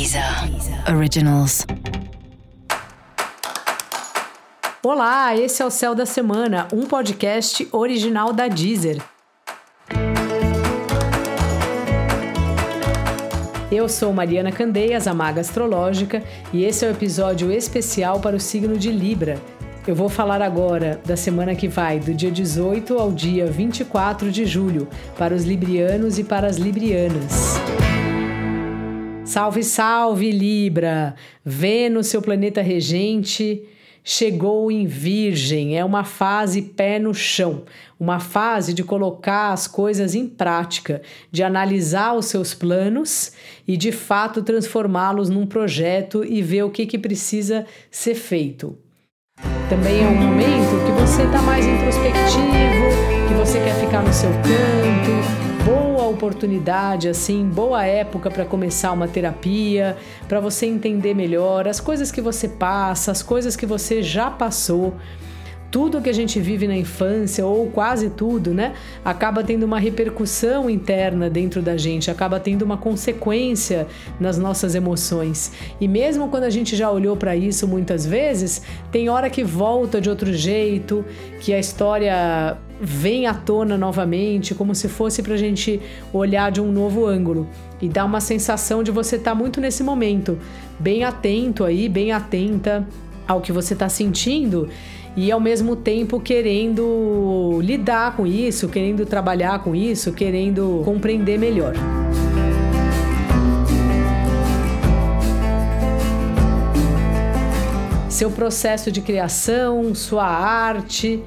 Deezer Originals. Olá, esse é o Céu da Semana, um podcast original da Deezer. Eu sou Mariana Candeias, a Maga Astrológica, e esse é o um episódio especial para o signo de Libra. Eu vou falar agora da semana que vai, do dia 18 ao dia 24 de julho, para os librianos e para as librianas. Salve, salve, Libra! Vênus, seu planeta regente, chegou em Virgem. É uma fase pé no chão, uma fase de colocar as coisas em prática, de analisar os seus planos e de fato transformá-los num projeto e ver o que, que precisa ser feito. Também é um momento que você está mais introspectivo, que você quer ficar no seu canto, oportunidade, assim, boa época para começar uma terapia, para você entender melhor as coisas que você passa, as coisas que você já passou tudo que a gente vive na infância, ou quase tudo, né, acaba tendo uma repercussão interna dentro da gente, acaba tendo uma consequência nas nossas emoções. E mesmo quando a gente já olhou para isso muitas vezes, tem hora que volta de outro jeito, que a história vem à tona novamente, como se fosse para a gente olhar de um novo ângulo. E dá uma sensação de você estar tá muito nesse momento, bem atento aí, bem atenta ao que você está sentindo e ao mesmo tempo querendo lidar com isso, querendo trabalhar com isso, querendo compreender melhor. Seu processo de criação, sua arte,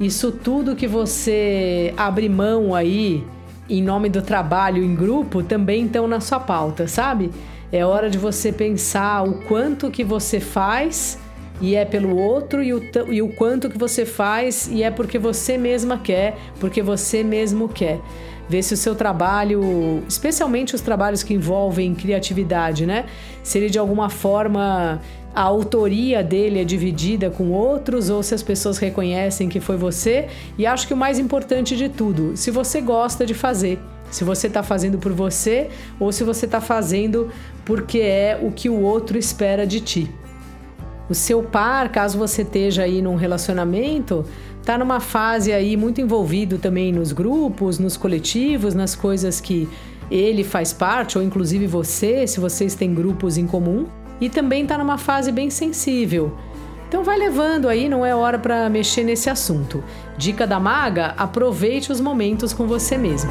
isso tudo que você abre mão aí em nome do trabalho em grupo também estão na sua pauta, sabe? É hora de você pensar o quanto que você faz e é pelo outro e o, e o quanto que você faz e é porque você mesma quer, porque você mesmo quer. Ver se o seu trabalho, especialmente os trabalhos que envolvem criatividade, né? Se ele de alguma forma a autoria dele é dividida com outros ou se as pessoas reconhecem que foi você. E acho que o mais importante de tudo, se você gosta de fazer. Se você está fazendo por você ou se você está fazendo porque é o que o outro espera de ti. O seu par, caso você esteja aí num relacionamento, está numa fase aí muito envolvido também nos grupos, nos coletivos, nas coisas que ele faz parte, ou inclusive você, se vocês têm grupos em comum, e também está numa fase bem sensível. Então vai levando aí, não é hora para mexer nesse assunto. Dica da maga: aproveite os momentos com você mesmo.